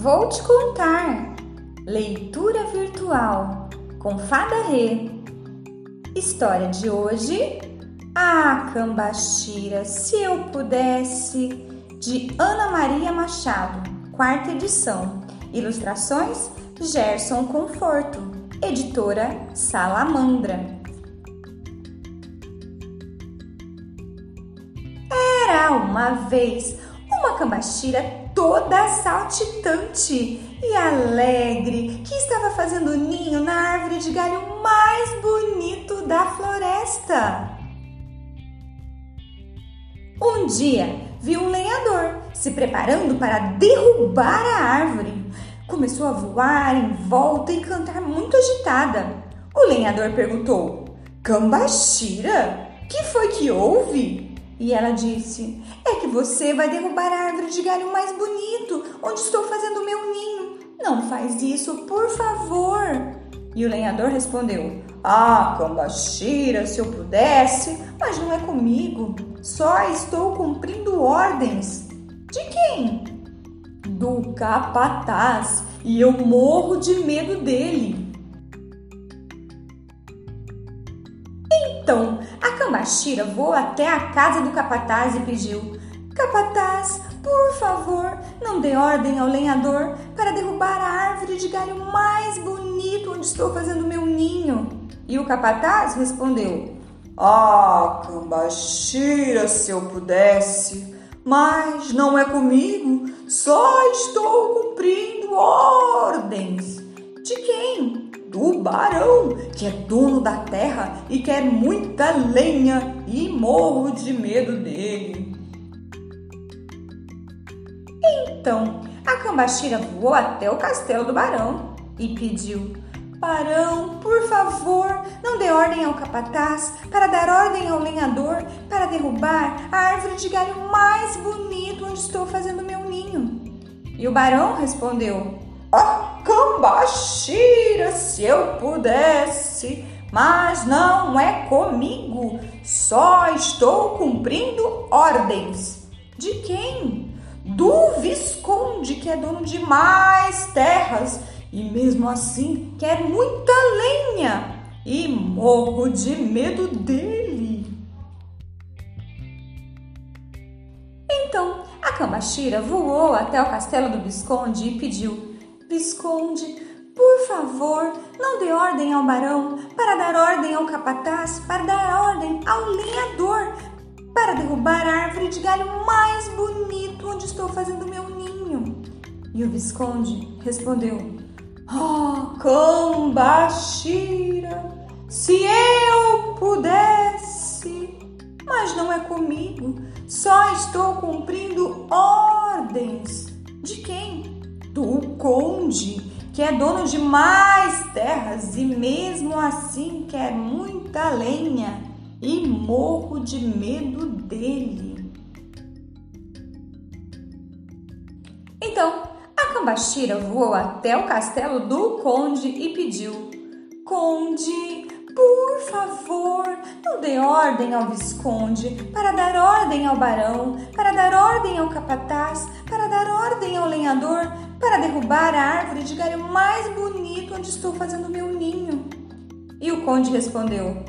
Vou te contar. Leitura virtual com Fada Rê. História de hoje: Ah, Cambaxira, se eu pudesse, de Ana Maria Machado, quarta edição. Ilustrações: Gerson Conforto, editora Salamandra. Era uma vez uma cambaxira toda saltitante e alegre que estava fazendo ninho na árvore de galho mais bonito da floresta. Um dia viu um lenhador se preparando para derrubar a árvore. Começou a voar em volta e cantar muito agitada. O lenhador perguntou: Cambaxira, que foi que houve? E ela disse: É você vai derrubar a árvore de galho mais bonito, onde estou fazendo o meu ninho. Não faz isso, por favor. E o lenhador respondeu: Ah, Cambaxira, se eu pudesse, mas não é comigo. Só estou cumprindo ordens. De quem? Do capataz. E eu morro de medo dele. Então, a Cambaxira voou até a casa do capataz e pediu: Capataz, por favor, não dê ordem ao lenhador para derrubar a árvore de galho mais bonito onde estou fazendo meu ninho. E o capataz respondeu: Ah, Cambaxira, se eu pudesse, mas não é comigo, só estou cumprindo ordens. De quem? do barão, que é dono da terra e quer muita lenha e morro de medo dele. Então, a cambaxira voou até o castelo do barão e pediu: Barão, por favor, não dê ordem ao capataz para dar ordem ao lenhador para derrubar a árvore de galho mais bonito onde estou fazendo meu ninho. E o barão respondeu: Oh, Cambaxira, se eu pudesse, mas não é comigo, só estou cumprindo ordens. De quem? Do Visconde, que é dono de mais terras e mesmo assim quer muita lenha e morro de medo dele. Então a Cambaxira voou até o castelo do Visconde e pediu Visconde, por favor, não dê ordem ao barão para dar ordem ao capataz, para dar ordem ao lenhador, para derrubar a árvore de galho mais bonito onde estou fazendo meu ninho. E o Visconde respondeu: Oh, Cambaxira, se eu pudesse, mas não é comigo, só estou cumprindo ordens. De quem? do conde, que é dono de mais terras e mesmo assim quer muita lenha e morro de medo dele. A Cambaxira voou até o castelo do conde e pediu: Conde, por favor, não dê ordem ao visconde para dar ordem ao barão, para dar ordem ao capataz, para dar ordem ao lenhador, para derrubar a árvore de galho mais bonito onde estou fazendo meu ninho. E o conde respondeu: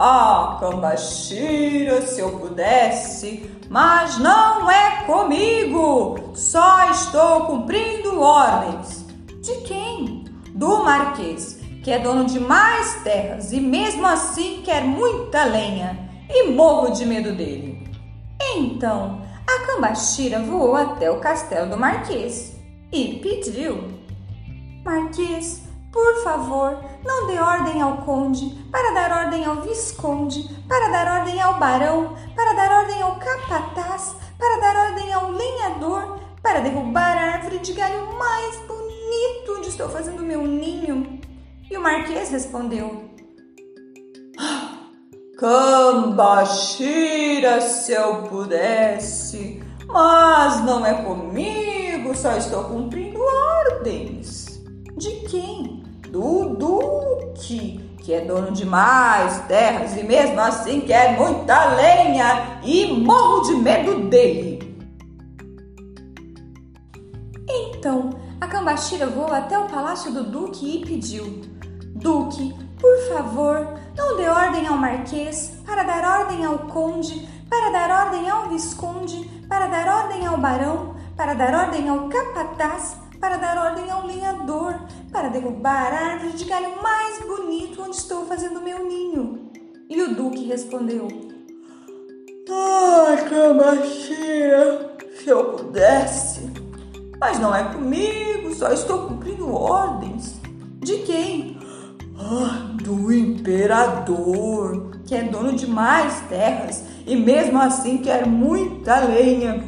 Ah, Cambaxira, se eu pudesse, mas não é comigo, só estou cumprindo ordens. De quem? Do Marquês, que é dono de mais terras e mesmo assim quer muita lenha e morro de medo dele. Então, a Cambaxira voou até o castelo do Marquês e pediu: Marquês, por favor, não dê ordem ao conde, para dar ordem ao visconde, para dar ordem ao barão, para dar ordem ao capataz, para dar ordem ao lenhador, para derrubar a árvore de galho mais bonito onde estou fazendo meu ninho. E o marquês respondeu: Cambaxira, se eu pudesse, mas não é comigo, só estou cumprindo ordens. De quem? Do Duque, que é dono de mais terras e mesmo assim quer muita lenha e morro de medo dele. Então a Cambaxira voou até o palácio do Duque e pediu: Duque, por favor, não dê ordem ao Marquês, para dar ordem ao Conde, para dar ordem ao Visconde, para dar ordem ao Barão, para dar ordem ao Capataz, para dar ordem ao lenhador, para derrubar a árvore de galho mais bonito onde estou fazendo meu ninho. E o Duque respondeu: Ai, Cambaxira, se eu pudesse. Mas não é comigo, só estou cumprindo ordens. De quem? Ah, do imperador, que é dono de mais terras e mesmo assim quer muita lenha.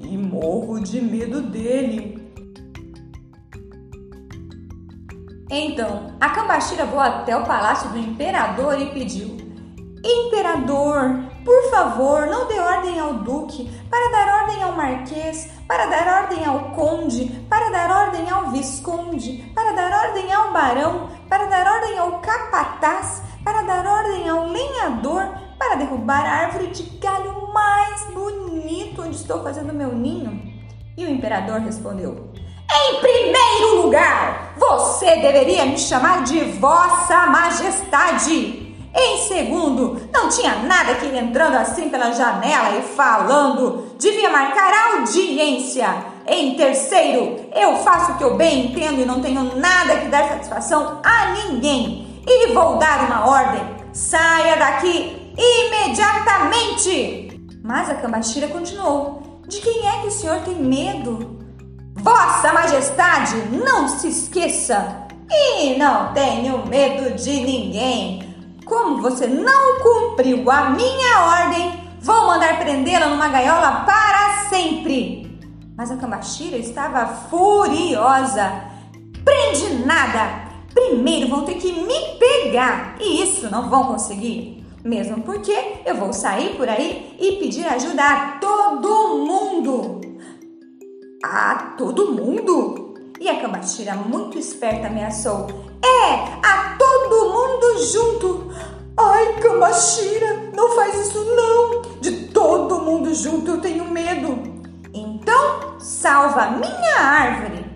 E morro de medo dele. Então, a Cambaxira voou até o palácio do imperador e pediu: Imperador, por favor, não dê ordem ao duque, para dar ordem ao marquês, para dar ordem ao conde, para dar ordem ao visconde, para dar ordem ao barão, para dar ordem ao capataz, para dar ordem ao lenhador, para derrubar a árvore de galho mais bonito onde estou fazendo meu ninho. E o imperador respondeu: em primeiro lugar, você deveria me chamar de Vossa Majestade. Em segundo, não tinha nada que ir entrando assim pela janela e falando. Devia marcar audiência. Em terceiro, eu faço o que eu bem entendo e não tenho nada que dar satisfação a ninguém. E vou dar uma ordem: saia daqui imediatamente! Mas a Cambaxira continuou: De quem é que o senhor tem medo? Vossa Majestade, não se esqueça! E não tenho medo de ninguém. Como você não cumpriu a minha ordem, vou mandar prendê-la numa gaiola para sempre. Mas a Cambaxira estava furiosa. Prende nada! Primeiro vão ter que me pegar e isso não vão conseguir. Mesmo porque eu vou sair por aí e pedir ajuda a todo mundo. A todo mundo? E a Cambaxira, muito esperta, ameaçou: É, a todo mundo junto! Ai, Cambaxira, não faz isso não! De todo mundo junto eu tenho medo! Então, salva minha árvore!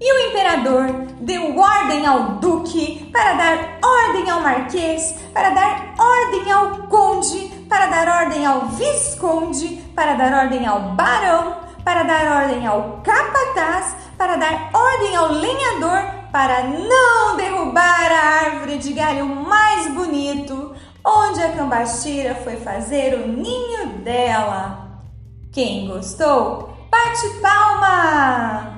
E o imperador deu ordem ao duque para dar ordem ao marquês, para dar ordem ao conde, para dar ordem ao visconde, para dar ordem ao barão, para dar ordem ao capataz, para dar ordem ao lenhador, para não derrubar a árvore de galho mais bonito, onde a cambaxira foi fazer o ninho dela. Quem gostou, bate palmas!